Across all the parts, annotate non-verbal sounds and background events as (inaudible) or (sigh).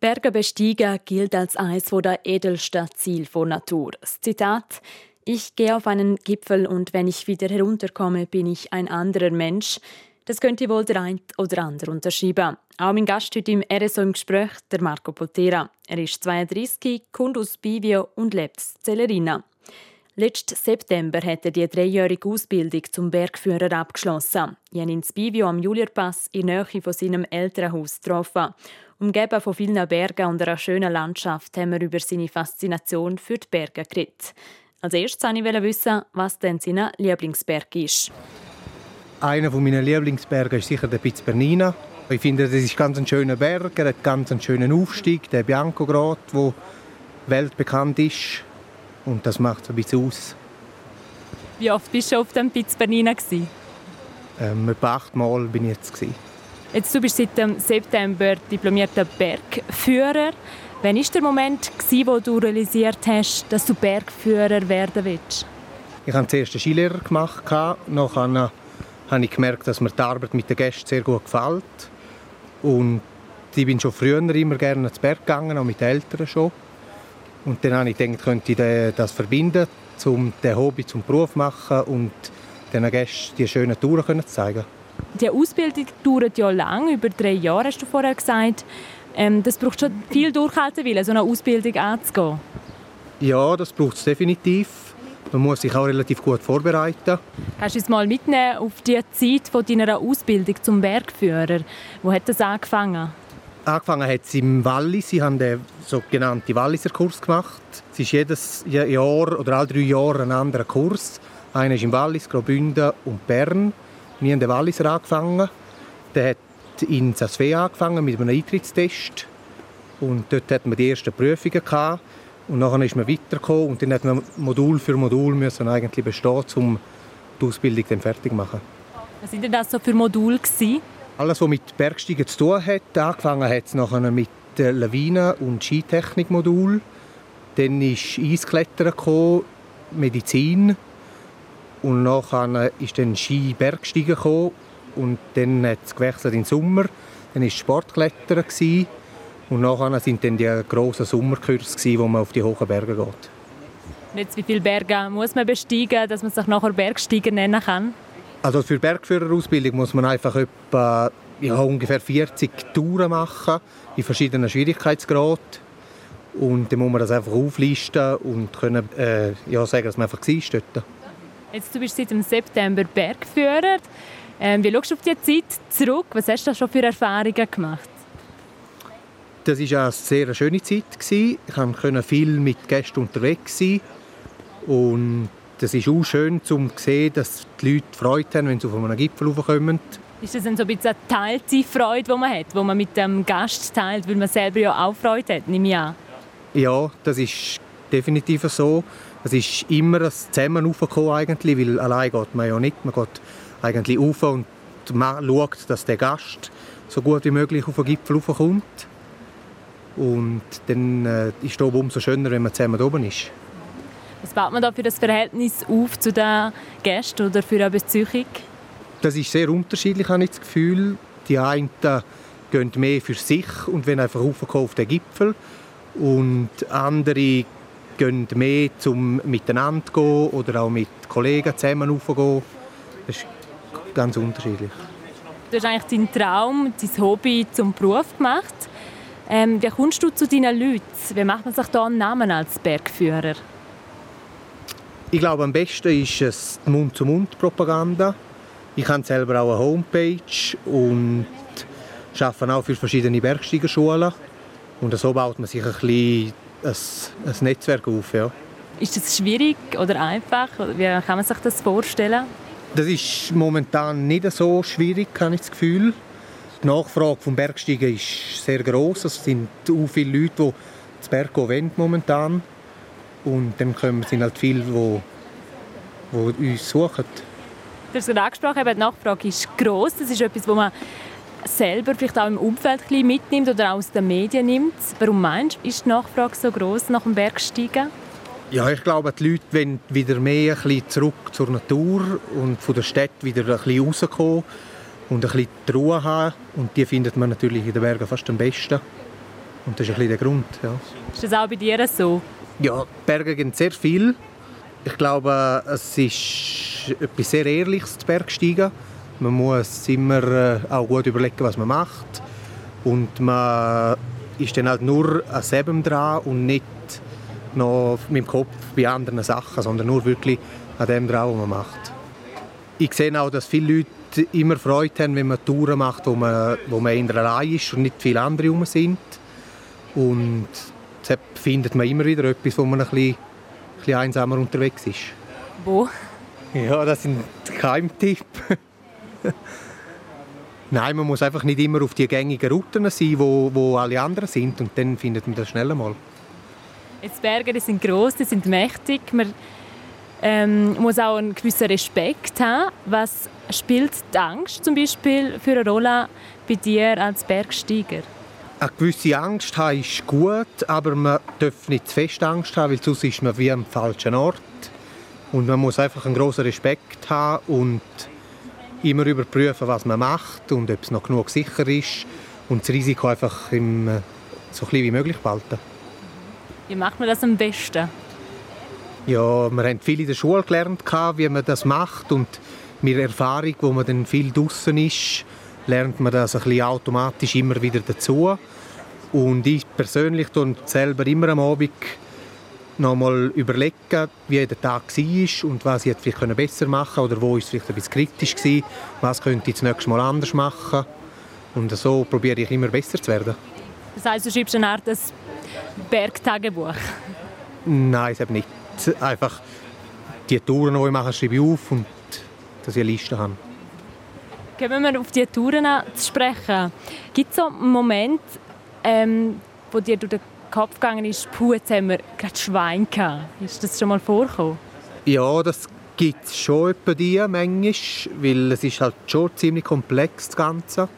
Berge besteigen gilt als eines der edelsten Ziele von Natur. Das Zitat Ich gehe auf einen Gipfel und wenn ich wieder herunterkomme, bin ich ein anderer Mensch. Das könnte wohl der ein oder andere unterschreiben. Auch mein Gast heute im RSO im Gespräch, der Marco Potera. Er ist 32, kommt aus Bivio und lebt in Celerina. Letzten September hat er die dreijährige Ausbildung zum Bergführer abgeschlossen. Ich habe ihn in Bivio am Julierpass in Nähe von seinem Elternhaus getroffen. Umgeben von vielen Bergen und einer schönen Landschaft haben wir über seine Faszination für die Berge geredet. Als erstes wollte ich wissen, was denn sein Lieblingsberg ist. Einer meiner Lieblingsberge ist sicher der Piz Bernina. Ich finde, das ist ganz ein schöner Berg, er hat ganz einen schönen Aufstieg, der Bianco Grat, der weltbekannt ist. Und das macht es ein bisschen aus. Wie oft bist du auf dem Piz Bernina? Ähm, etwa achtmal bin ich jetzt. Gewesen. Jetzt, du bist seit dem September diplomierter Bergführer. Wann war der Moment, wo du realisiert hast, dass du Bergführer werden willst? Ich habe zuerst einen Skilehrer gemacht. Nachher habe ich gemerkt, dass mir die Arbeit mit den Gästen sehr gut gefällt. Und ich bin schon früher immer gerne ins Berg gegangen, auch mit den Eltern schon. Und dann habe ich gedacht, könnte ich das verbinden, um den Hobby zum Beruf zu machen und den Gästen die schönen Touren zu zeigen. Die Ausbildung dauert ja lang, über drei Jahre hast du vorher gesagt. Ähm, das braucht schon viel Durchhaltewillen, so eine Ausbildung anzugehen. Ja, das braucht es definitiv. Man muss sich auch relativ gut vorbereiten. Kannst du uns mal mitnehmen auf die Zeit von deiner Ausbildung zum Bergführer? Wo hat das angefangen? Angefangen hat es im Wallis. Sie haben den sogenannten Walliser Kurs gemacht. Es ist jedes Jahr oder alle drei Jahre ein anderer Kurs. Einer ist im Wallis, Graubünden und Bern. Wir haben den Walliser angefangen. Der hat in Sasve angefangen mit einem Eintrittstest. Und dort hatten wir die ersten Prüfungen. Gehabt. Und dann ist man weitergekommen und dann hat man Modul für Modul müssen eigentlich bestehen, um die Ausbildung dann fertig zu machen. Was waren denn das so für Module? Gewesen? Alles, was mit Bergsteigen zu tun hat. Angefangen hat es nachher mit Lawinen- und Skitechnik-Modul. Dann ist Eisklettern gekommen, Medizin. Und nachher ist dann Ski-Bergsteigen gekommen. Und dann hat es gewechselt in den Sommer. Dann war Sportklettern. Gewesen. Und nachher sind dann die grossen Sommerkurse, wo man auf die hohen Berge geht. jetzt, wie viele Berge muss man besteigen, dass man sich nachher Bergsteiger nennen kann? Also für Bergführerausbildung muss man einfach etwa ja, ungefähr 40 Touren machen in verschiedenen Schwierigkeitsgraden. Und dann muss man das einfach auflisten und können, äh, ja, sagen, dass man einfach war dort. Jetzt, du bist seit dem September Bergführer. Ähm, wie schaust du auf diese Zeit zurück? Was hast du schon für Erfahrungen gemacht? Das war eine sehr schöne Zeit. Ich konnte viel mit Gästen unterwegs sein. Und es ist auch schön zu sehen, dass die Leute Freude haben, wenn sie auf einen Gipfel raufkommen. Ist das dann so ein bisschen eine teilte Freude, die man hat, die man mit dem Gast teilt, weil man selber ja auch Freude hat, nehme ich an? Ja, das ist definitiv so. Es ist immer ein Zusammen eigentlich, weil allein geht man ja nicht. Man geht eigentlich rauf und schaut, dass der Gast so gut wie möglich auf den Gipfel raufkommt. Und dann äh, ist es umso schöner, wenn man zusammen oben ist. Was baut man da für das Verhältnis auf zu den Gästen oder für eine Beziehung? Das ist sehr unterschiedlich, habe ich das Gefühl. Die einen gehen mehr für sich und wenn einfach auf den Gipfel. Und andere gehen mehr zum miteinander gehen oder auch mit Kollegen zusammen raufgehen. Das ist ganz unterschiedlich. Du hast eigentlich deinen Traum, dein Hobby zum Beruf gemacht. Ähm, wie kommst du zu deinen Leuten? Wie macht man sich da einen Namen als Bergführer? Ich glaube, am besten ist es die Mund-zu-Mund-Propaganda. Ich habe selber auch eine Homepage und arbeite auch für verschiedene Bergsteigerschulen. Und so baut man sich ein, bisschen ein, ein Netzwerk auf. Ja. Ist das schwierig oder einfach? Wie kann man sich das vorstellen? Das ist momentan nicht so schwierig, habe ich das Gefühl. Die Nachfrage vom Bergsteigen ist sehr groß. Es sind auch viele Leute, die das Berg gehen momentan. Und dann kommen sind halt viele, die, die uns suchen. Du hast es angesprochen, die Nachfrage ist groß. Das ist etwas, was man selber vielleicht auch im Umfeld ein mitnimmt oder aus den Medien nimmt. Warum meinst du, ist die Nachfrage so groß nach dem Bergsteigen? Ja, ich glaube, die Leute wollen wieder mehr ein bisschen zurück zur Natur und von der Stadt wieder ein bisschen rauskommen und ein bisschen die Ruhe haben. Und die findet man natürlich in den Bergen fast am besten. Und das ist ein bisschen der Grund. Ja. Ist das auch bei dir so? Ja, Berge gehen sehr viel. Ich glaube, es ist etwas sehr Ehrliches, Bergsteigen. Man muss immer äh, auch gut überlegen, was man macht. Und man ist dann halt nur an selber dran und nicht noch mit dem Kopf bei anderen Sachen, sondern nur wirklich an dem dran, was man macht. Ich sehe auch, dass viele Leute immer Freude haben, wenn man Touren macht, wo man, wo man eher allein ist und nicht viele andere herum sind. Und deshalb findet man immer wieder etwas, wo man ein bisschen, ein bisschen einsamer unterwegs ist. Wo? Ja, das sind Keimtipp. (laughs) (laughs) Nein, man muss einfach nicht immer auf die gängigen Routen sein, wo, wo alle anderen sind und dann findet man das schnell mal. Jetzt Berge die sind groß, die sind mächtig. Man ähm, muss auch einen gewissen Respekt haben. Was spielt die Angst zum Beispiel für eine Rolle bei dir als Bergsteiger? Eine gewisse Angst haben ist gut, aber man darf nicht zu fest Angst haben, weil sonst ist man wie am falschen Ort. Und man muss einfach einen großen Respekt haben und immer überprüfen, was man macht und ob es noch genug sicher ist und das Risiko einfach im, so klein wie möglich behalten. Wie macht man das am besten? Ja, wir haben viel in der Schule gelernt, wie man das macht und mit der Erfahrung, wo man dann viel draußen ist, lernt man das ein bisschen automatisch immer wieder dazu. Und ich persönlich tue selber immer am Abend noch mal überlegen, wie der Tag war und was ich vielleicht besser machen könnte oder wo es vielleicht ein bisschen kritisch war, was könnte ich das nächste Mal anders machen. Und so probiere ich immer besser zu werden. Das heisst, du schreibst eine Art Bergtagebuch? Nein, es nicht. Einfach die Touren, die ich mache, schreibe ich auf und dass ich eine Liste habe. Kommen wir auf die Touren zu sprechen. Gibt es so einen Moment, ähm, wo dir durch den Kopf gegangen ist, puh, jetzt haben wir gerade Schwein gehabt. Ist das schon mal vorgekommen? Ja, das gibt es schon etwa die manchmal, weil es ist halt schon ziemlich komplex, das Ganze.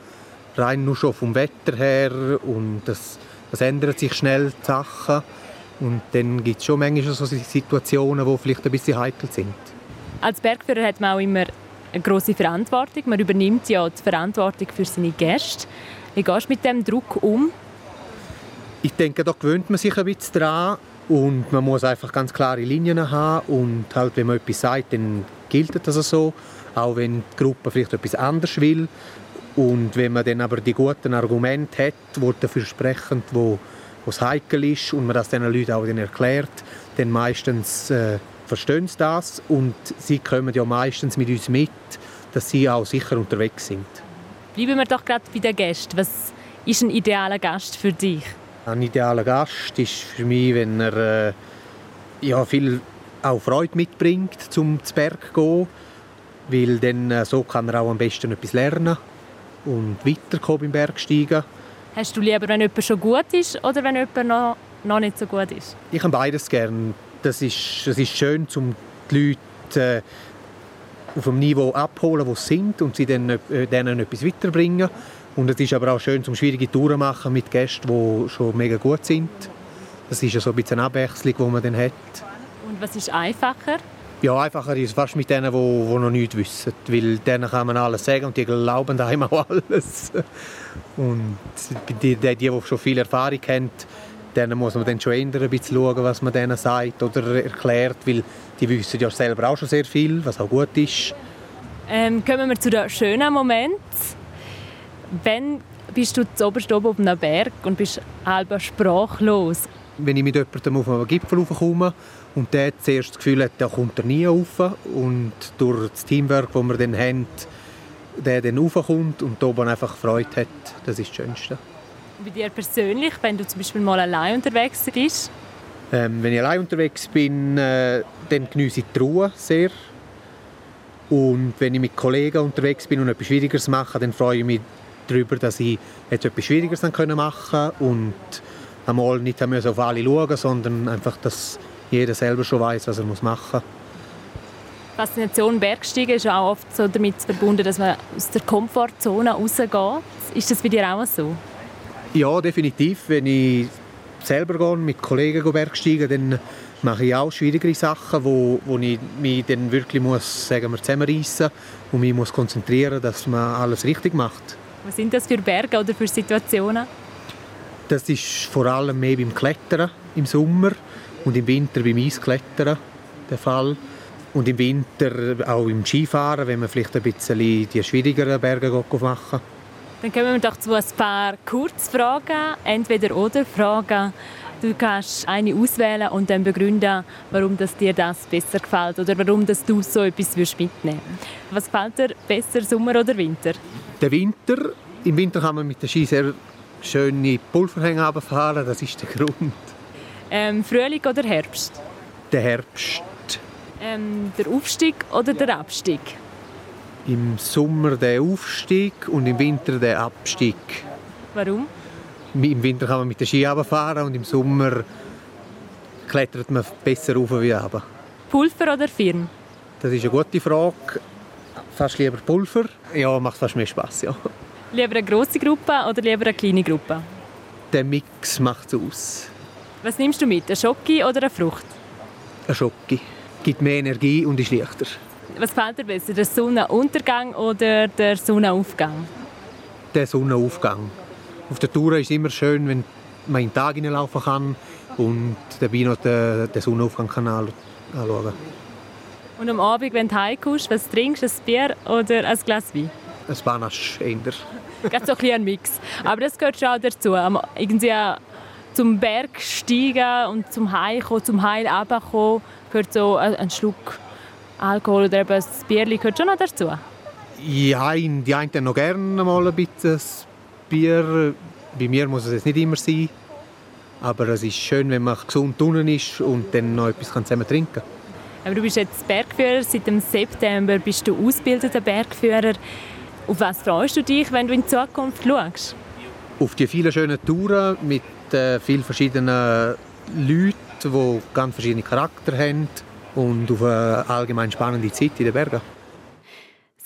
Rein nur schon vom Wetter her und das, das ändert sich schnell, die Sachen. Und dann gibt es schon manchmal so Situationen, die vielleicht ein bisschen heikel sind. Als Bergführer hat man auch immer eine große Verantwortung. Man übernimmt ja die Verantwortung für seine Gäste. Wie gehst du mit dem Druck um? Ich denke, da gewöhnt man sich ein bisschen dran und man muss einfach ganz klare Linien haben und halt, wenn man etwas sagt, dann gilt das so, auch wenn die Gruppe vielleicht etwas anderes will und wenn man dann aber die guten Argumente hat, die dafür sprechen, wo was heikel ist und man das den Leuten auch dann erklärt, dann meistens äh, verstehen sie das und sie kommen ja meistens mit uns mit, dass sie auch sicher unterwegs sind. Bleiben wir doch gerade bei den Gästen. Was ist ein idealer Gast für dich? Ein idealer Gast ist für mich, wenn er äh, ja, viel auch Freude mitbringt, zum zu Berg zu gehen, weil dann äh, so kann er auch am besten etwas lernen und weiterkommen beim Bergsteigen. Hast du lieber, wenn jemand schon gut ist oder wenn jemand noch, noch nicht so gut ist? Ich habe beides gern. Das ist, das ist schön, um die Leute äh, auf dem Niveau abholen, wo sie sind und sie dann, äh, denen etwas weiterbringen. Und es ist aber auch schön, zum schwierige Touren machen mit Gästen, die schon mega gut sind. Das ist ja so ein bisschen eine Abwechslung, die man dann hat. Und was ist einfacher? Ja, einfacher ist es fast mit denen, die, die noch nichts wissen. Weil denen kann man alles sagen und die glauben einem (laughs) auch alles. Und die, die, die schon viel Erfahrung haben, denen muss man dann schon ändern, ein bisschen schauen, was man denen sagt oder erklärt, weil die wissen ja selber auch schon sehr viel, was auch gut ist. Ähm, kommen wir zu den schönen Momenten. Wenn bist du zu oberst oben auf einem Berg und bist halb sprachlos? Wenn ich mit jemandem auf einen Gipfel raufkomme und der zuerst das Gefühl hat, der kommt er nie rauf und durch das Teamwork, das wir dann haben, der dann raufkommt und oben einfach Freude hat, das ist das Schönste. Bei dir persönlich, wenn du zum Beispiel mal allein unterwegs bist? Ähm, wenn ich allein unterwegs bin, äh, dann genieße ich die Ruhe sehr. Und wenn ich mit Kollegen unterwegs bin und etwas Schwierigeres mache, dann freue ich mich darüber, dass ich jetzt etwas Schwierigeres machen konnte und einmal nicht auf alle schauen sondern einfach, dass jeder selber schon weiß, was er machen muss. Faszination Bergsteigen ist auch oft so damit verbunden, dass man aus der Komfortzone rausgeht. Ist das bei dir auch so? Ja, definitiv. Wenn ich selber gehe, mit Kollegen Bergsteigen, dann mache ich auch schwierigere Sachen, wo, wo ich mich dann wirklich muss, sagen wir, zusammenreissen und mich muss konzentrieren, dass man alles richtig macht. Was sind das für Berge oder für Situationen? Das ist vor allem mehr beim Klettern im Sommer und im Winter beim Eisklettern der Fall. Und im Winter auch im Skifahren, wenn man vielleicht ein bisschen die schwierigeren Berge machen Dann kommen wir doch zu ein paar Kurzfragen, entweder oder Fragen. Du kannst eine auswählen und dann begründen, warum das dir das besser gefällt oder warum das du so etwas mitnehmen Was gefällt dir besser, Sommer oder Winter? Der Winter. Im Winter kann man mit der Ski sehr schöne Pulverhänge fahren, das ist der Grund. Ähm, Frühling oder Herbst? Der Herbst. Ähm, der Aufstieg oder der Abstieg? Im Sommer der Aufstieg und im Winter der Abstieg. Warum? Im Winter kann man mit der Ski fahren und im Sommer klettert man besser rauf wie runter. Pulver oder Firn? Das ist eine gute Frage. Fast lieber Pulver. Ja, macht fast mehr Spaß, ja. Lieber eine große Gruppe oder lieber eine kleine Gruppe? Der Mix macht es aus. Was nimmst du mit? Eine Schoki oder eine Frucht? Eine Schoki. Gibt mehr Energie und ist leichter. Was fällt dir besser, der Sonnenuntergang oder der Sonnenaufgang? Der Sonnenaufgang. Auf der Tour ist es immer schön, wenn man in den Tag hineinlaufen kann und dabei noch den, den Sonnenaufgang kann anschauen Und am Abend, wenn du heimkommst, was trinkst du? Ein Bier oder ein Glas Wein? Ein Panache eher. Ganz so ein, ein Mix. Aber das gehört schon auch dazu. Irgendwie zum Bergsteigen und zum Heimkommen, zum Heil runterkommen, gehört so ein Schluck Alkohol oder eben ein Bier gehört schon noch dazu. Ja, die einen noch gerne mal ein bisschen Bier. Bei mir muss es nicht immer sein. Aber es ist schön, wenn man gesund unten ist und dann noch etwas zusammen trinken kann. Aber du bist jetzt Bergführer. Seit dem September bist du ausgebildeter Bergführer. Auf was freust du dich, wenn du in die Zukunft schaust? Auf die vielen schönen Touren mit äh, vielen verschiedenen Leuten, die ganz verschiedene Charakter haben und auf eine allgemein spannende Zeit in den Bergen.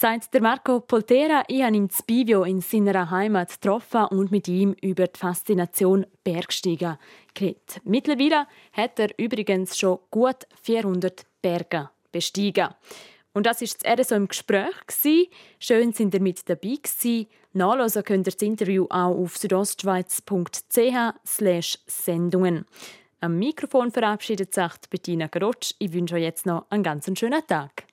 Sagt der Marco Poltera, ich habe ihn in Bivio in seiner Heimat getroffen und mit ihm über die Faszination Bergsteigen geredet. Mittlerweile hat er übrigens schon gut 400 Berge bestiegen. Und das ist das so im Gespräch. Schön sind ihr mit dabei gewesen. Nachlesen könnt ihr das Interview auch auf südostschweiz.ch Sendungen. Am Mikrofon verabschiedet sich Bettina Grotsch. Ich wünsche euch jetzt noch einen ganz schönen Tag.